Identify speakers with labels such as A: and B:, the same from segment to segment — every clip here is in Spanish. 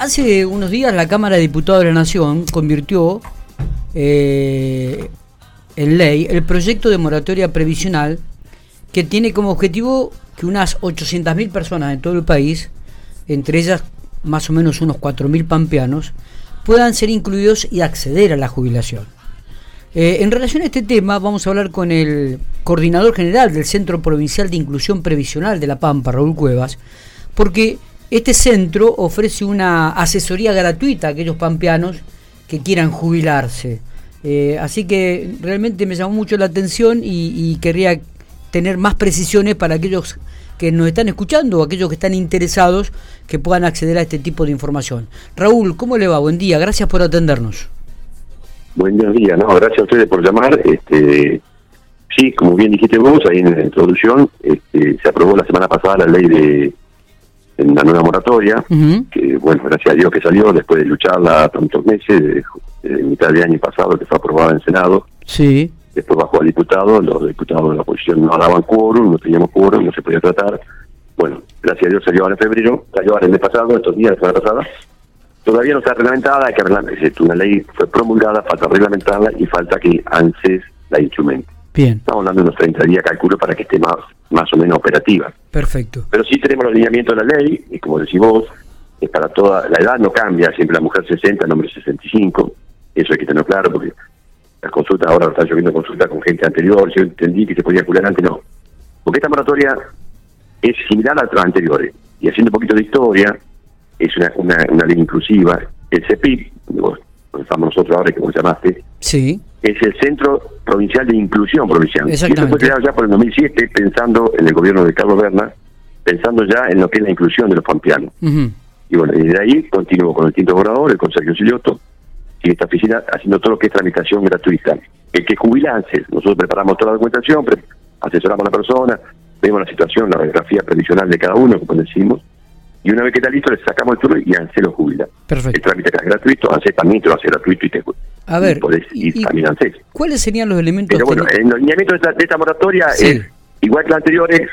A: Hace unos días la Cámara de Diputados de la Nación convirtió eh, en ley el proyecto de moratoria previsional que tiene como objetivo que unas 800.000 personas en todo el país, entre ellas más o menos unos 4.000 pampeanos, puedan ser incluidos y acceder a la jubilación. Eh, en relación a este tema, vamos a hablar con el coordinador general del Centro Provincial de Inclusión Previsional de La Pampa, Raúl Cuevas, porque este centro ofrece una asesoría gratuita a aquellos pampeanos que quieran jubilarse. Eh, así que realmente me llamó mucho la atención y, querría tener más precisiones para aquellos que nos están escuchando o aquellos que están interesados que puedan acceder a este tipo de información. Raúl, ¿cómo le va? Buen día, gracias por atendernos.
B: Buen día, no, gracias a ustedes por llamar. Este, sí, como bien dijiste vos ahí en la introducción, este, se aprobó la semana pasada la ley de la nueva moratoria, que bueno, gracias a Dios que salió después de lucharla tantos meses, mitad de año pasado que fue aprobada en Senado.
A: Sí.
B: Después bajó a diputados, los diputados de la oposición no daban quórum, no teníamos quórum, no se podía tratar. Bueno, gracias a Dios salió ahora en febrero, salió ahora el mes pasado, estos días, la semana pasada. Todavía no está reglamentada, hay que una ley fue promulgada, falta reglamentarla y falta que ANSES la instrumente.
A: Bien.
B: Estamos hablando de unos 30 días, calculo, para que esté más, más o menos operativa.
A: Perfecto.
B: Pero sí tenemos los lineamientos de la ley, y como decís vos, es para toda, la edad no cambia, siempre la mujer 60, el hombre 65, eso hay que tenerlo claro, porque las consultas, ahora están lloviendo consultas con gente anterior, yo entendí que se podía curar antes, no. Porque esta moratoria es similar a las anteriores, y haciendo un poquito de historia, es una, una, ley inclusiva. El CEPIP, donde estamos nosotros ahora, que vos llamaste,
A: sí.
B: es el Centro Provincial de Inclusión Provincial.
A: Y eso fue
B: creado ya por el 2007, pensando en el gobierno de Carlos Berna, pensando ya en lo que es la inclusión de los pampeanos. Y bueno, y de ahí continuó con el quinto gobernador, el Consejo Silioto, y esta oficina haciendo todo lo que es tramitación gratuita. El que jubilanse, nosotros preparamos toda la documentación, asesoramos a la persona, vemos la situación, la radiografía previsional de cada uno, como decimos, y una vez que está listo le sacamos el turno y ANSE lo jubila.
A: Perfecto.
B: El trámite es gratuito, ANSE también te lo hace gratuito y te
A: A ver,
B: y, también ANSE.
A: ¿Cuáles serían los elementos?
B: Pero bueno, en los lineamientos de esta, moratoria es igual que las anteriores,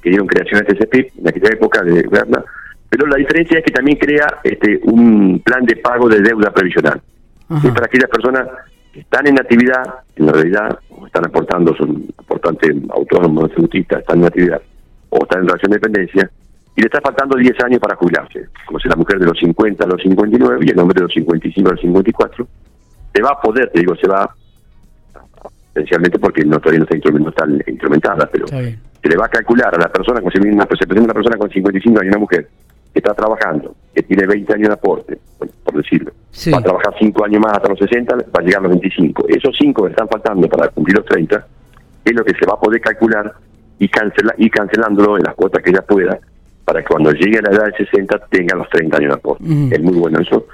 B: que dieron creación a este en aquella época de Berna, pero la diferencia es que también crea este un plan de pago de deuda previsional. Es para aquellas personas que están en actividad, en la realidad, o están aportando, son aportantes autónomos, autistas, están en actividad, o están en relación de dependencia, y le está faltando 10 años para jubilarse, como si la mujer de los 50 a los 59 y el hombre de los 55 a los 54, se va a poder, te digo, se va, esencialmente porque no todavía no está, instrumentada, pero se le va a calcular a la persona, como si una, se presenta una persona con 55 años y una mujer que está trabajando, que tiene 20 años de aporte, por decirlo, va a trabajar 5 años más hasta los 60, va a llegar a los 25. Esos 5 que están faltando para cumplir los 30 es lo que se va a poder calcular y, cancela, y cancelándolo en las cuotas que ella pueda para que cuando llegue a la edad de 60 tenga los 30 años de aporte. Es muy bueno eso.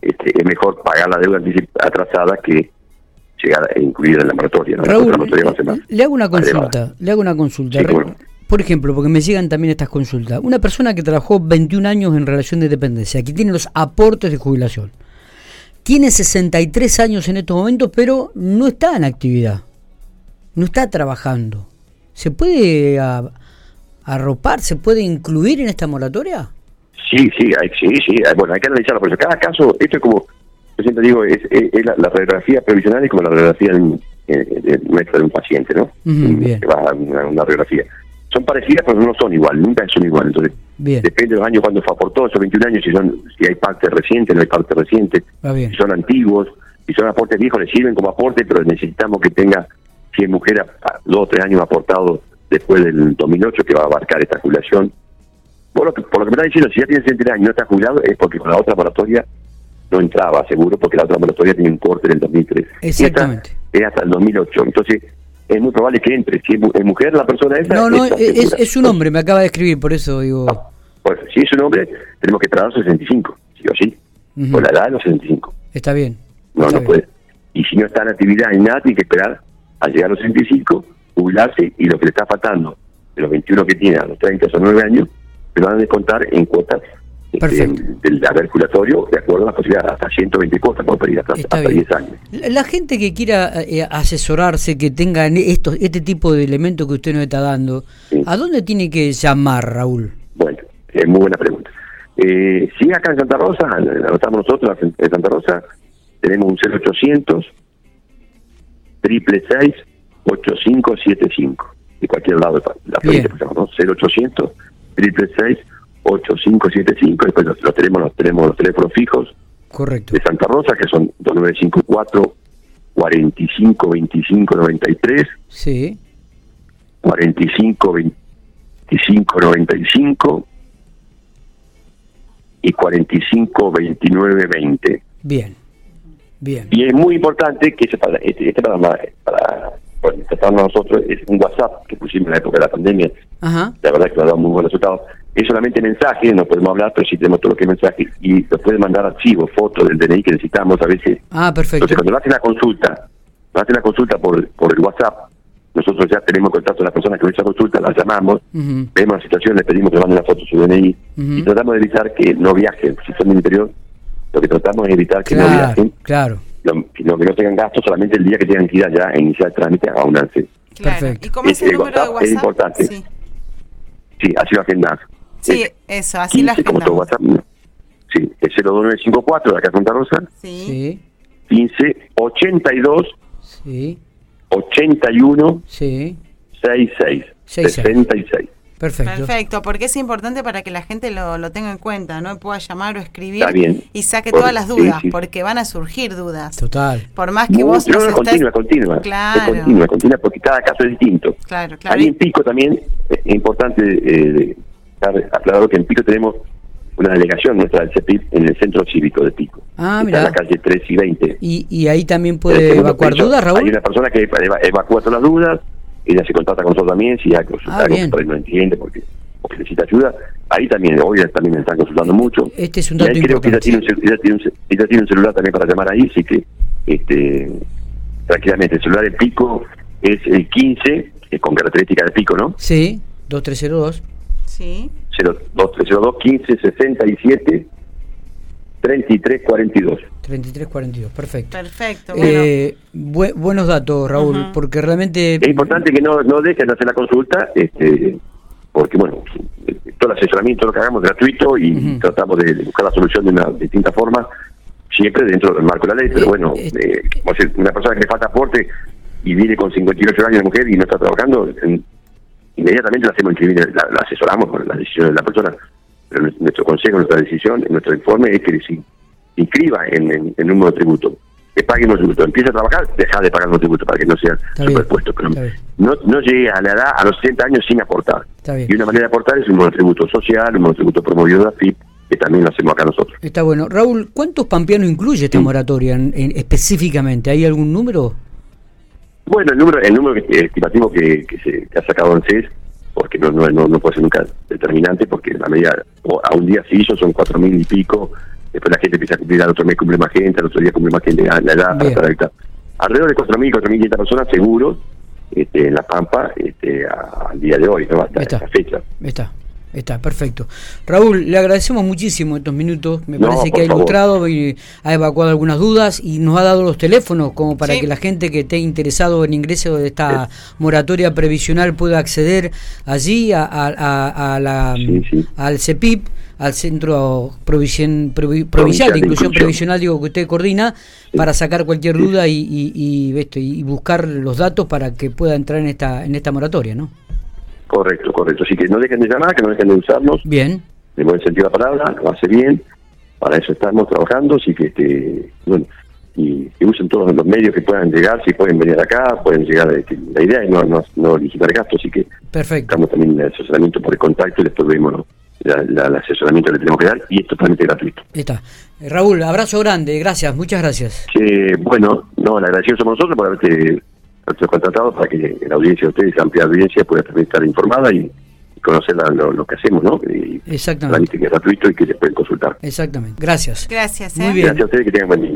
B: Este, es mejor pagar la deuda atrasada que llegar a incluir en la moratoria.
A: le hago una consulta. Le hago una consulta. Por ejemplo, porque me llegan también estas consultas. Una persona que trabajó 21 años en relación de dependencia, que tiene los aportes de jubilación, tiene 63 años en estos momentos, pero no está en actividad, no está trabajando. ¿Se puede arropar, se puede incluir en esta moratoria?
B: Sí, sí, hay, sí, sí. Bueno, hay que analizarlo. Por eso, cada caso, esto es como, yo siempre digo, es, la, radiografía previsional y como la radiografía nuestra de un paciente, ¿no?
A: bien.
B: Que va a una, radiografía. Son parecidas, pero no son igual, nunca son igual. Entonces, depende de los años cuando fue aportó, esos 21 años, si, son, si hay parte reciente, no hay parte reciente, si son antiguos, si son aportes viejos, le sirven como aporte, pero necesitamos que tenga, si es mujer, a, dos o tres años aportado después del 2008 que va a abarcar esta jubilación. Por lo que, por lo que me está diciendo, si ya tiene 60 años y no está jubilado, es porque con la otra moratoria no entraba, seguro, porque la otra moratoria tiene un corte en el 2003.
A: Exactamente.
B: es hasta el 2008. Entonces, es muy probable que entre. Si es mujer la persona esa.
A: No, no, es, es, un hombre, me acaba de escribir, por eso digo.
B: pues si es un hombre, tenemos que los 65, sí o sí. Por la edad de los 65.
A: Está bien.
B: No, no puede. Y si no está en actividad ni nada, tiene que esperar a llegar a los 65 jubilarse y lo que le está faltando de los 21 que tiene a los 30 o 9 años, se van a descontar en cuotas este, del haber curatorio de acuerdo a la posibilidad hasta 120 cuotas por pedir hasta, 10 años.
A: La gente que quiera eh, asesorarse, que tenga estos, este tipo de elementos que usted nos está dando, ¿a dónde tiene que llamar, Raúl?
B: Bueno, es muy buena pregunta. Eh, sí, acá en Santa Rosa, anotamos nosotros en Santa Rosa, tenemos un 0800 triple 8575 de cualquier lado de la provincia, ¿no? 0800 triple 8575 después los, tenemos los tenemos los teléfonos fijos.
A: Correcto.
B: De Santa Rosa que son 2954 45 25 93
A: sí.
B: 45 25 95 y 45 29 20
A: bien. Bien.
B: Y es muy importante que para este, este para, para para nosotros es un WhatsApp que pusimos en la época de la pandemia
A: Ajá.
B: la verdad que nos ha dado muy buenos resultados es solamente mensaje, no podemos hablar, pero sí tenemos todo lo que es mensaje y nos puede mandar archivos, fotos del DNI que necesitamos a veces.
A: Ah, perfecto.
B: Entonces, cuando hacen la consulta, hacen la consulta por, por el WhatsApp, nosotros ya tenemos contacto con las personas que ven esa consulta, las llamamos, vemos la situación, les pedimos que manden la foto de su DNI y tratamos de evitar que no viajen. Si son del interior, lo que tratamos es evitar que no viajen.
A: Claro.
B: Lo, que no tengan gastos solamente el día que tengan que ir allá a iniciar el trámite a un
C: Claro. Perfecto. ¿Y cómo es, el, número de WhatsApp?
B: Es importante. Sí, sí así lo agendas.
C: Sí, eso, así la
B: como todo WhatsApp. Sí, es 02954 de acá Santa Rosa.
A: Sí.
B: 15 82
A: sí.
B: 81
A: sí.
B: 66 66.
A: Perfecto.
C: Perfecto, porque es importante para que la gente lo, lo tenga en cuenta, ¿no? Pueda llamar o escribir y saque todas las dudas, porque van a surgir dudas.
A: Total.
C: Por más que vos
B: no, no, continua, continua.
C: Claro.
B: continua, continua, porque cada caso es distinto.
C: Claro, claro.
B: Ahí en Pico también es importante eh, aclarado que en Pico tenemos una delegación nuestra del CEPIP en el centro cívico de Pico.
A: Ah, mira.
B: En la calle 3 y 20.
A: ¿Y, y ahí también puede evacuar dudas, Raúl?
B: Hay una persona que evacúa todas las dudas, ella se contacta con nosotros también, si hay consulta, ah, por no entiende, porque, porque, necesita ayuda. Ahí también, hoy también me están consultando mucho.
A: Este es un dato
B: y ahí creo que ella tiene, un, ella, tiene un, ella tiene un celular también para llamar ahí, así que este tranquilamente, el celular de Pico es el 15, con características de Pico, ¿no?
A: Sí, 2302.
C: Sí.
B: 2302 15 67 33 42.
A: 33 42, perfecto.
C: Perfecto.
A: Eh, buenos datos, Raúl, porque realmente.
B: Es importante que no, no dejen de hacer la consulta, este porque, bueno, todo el asesoramiento lo que hagamos es gratuito y tratamos de, buscar la solución de una distinta forma, siempre dentro del marco de la ley, pero eh, bueno, eh, eh una persona que le falta aporte y viene con 58 años de mujer y no está trabajando, inmediatamente la hacemos inscribir, la, asesoramos con la decisión de la persona, pero nuestro consejo, nuestra decisión, nuestro informe es que se inscriba en, el número de tributo, que pague un tributo, empieza a trabajar, deja de pagar un tributo para que no sea superpuesto, pero no, no llegue a la edad, a los 60 años sin aportar. Y una manera de aportar es un monotributo social, un monotributo promovido de la FIP, que también lo hacemos acá nosotros.
A: Está bueno. Raúl, ¿cuántos pampeanos incluye esta moratoria específicamente? ¿Hay algún número?
B: Bueno, el número, el número estimativo que, que, se, ha sacado en CES, porque no, no, no, puede ser nunca determinante, porque a medida, a un día sí, son cuatro mil y pico, después la gente empieza a cumplir, al otro mes cumple más gente, al otro día cumple más gente la edad, para Alrededor de cuatro mil, cuatro mil personas seguros este, en La Pampa este, al día de hoy, ¿no? hasta esta fecha.
A: Está. Está, perfecto. Raúl, le agradecemos muchísimo estos minutos. Me parece que ha ilustrado y ha evacuado algunas dudas y nos ha dado los teléfonos como para que la gente que esté interesado en ingreso de esta moratoria previsional pueda acceder allí a, a, la, al CEPIP, al Centro Provision, Provincial de Inclusión Previsional, digo que usted coordina, para sacar cualquier duda y, y, y, y buscar los datos para que pueda entrar en esta, en esta moratoria, ¿no?
B: Correcto, correcto. Así que no dejen de llamar, que no dejen de usarnos.
A: Bien.
B: De buen sentido la palabra, lo hace bien. Para eso estamos trabajando, así que, este, bueno, y que usen todos los medios que puedan llegar, si pueden venir acá, pueden llegar. Este, la idea es no, no, no licitar gastos, así que
A: Perfecto.
B: estamos también en el asesoramiento por el contacto y después vemos el asesoramiento que le tenemos que dar y es totalmente gratuito.
A: Está. Eh, Raúl, abrazo grande, gracias, muchas gracias.
B: Bueno, no, la agradecido somos nosotros por haberte nuestros contratados para que la audiencia de ustedes, amplia audiencia, pueda también estar informada y, conocer lo, que hacemos, ¿no?
A: Y Exactamente.
B: que es gratuito y que se pueden consultar.
A: Exactamente. Gracias.
C: Gracias.
A: Muy ¿eh? bien.
B: Gracias a ustedes que tengan buen día.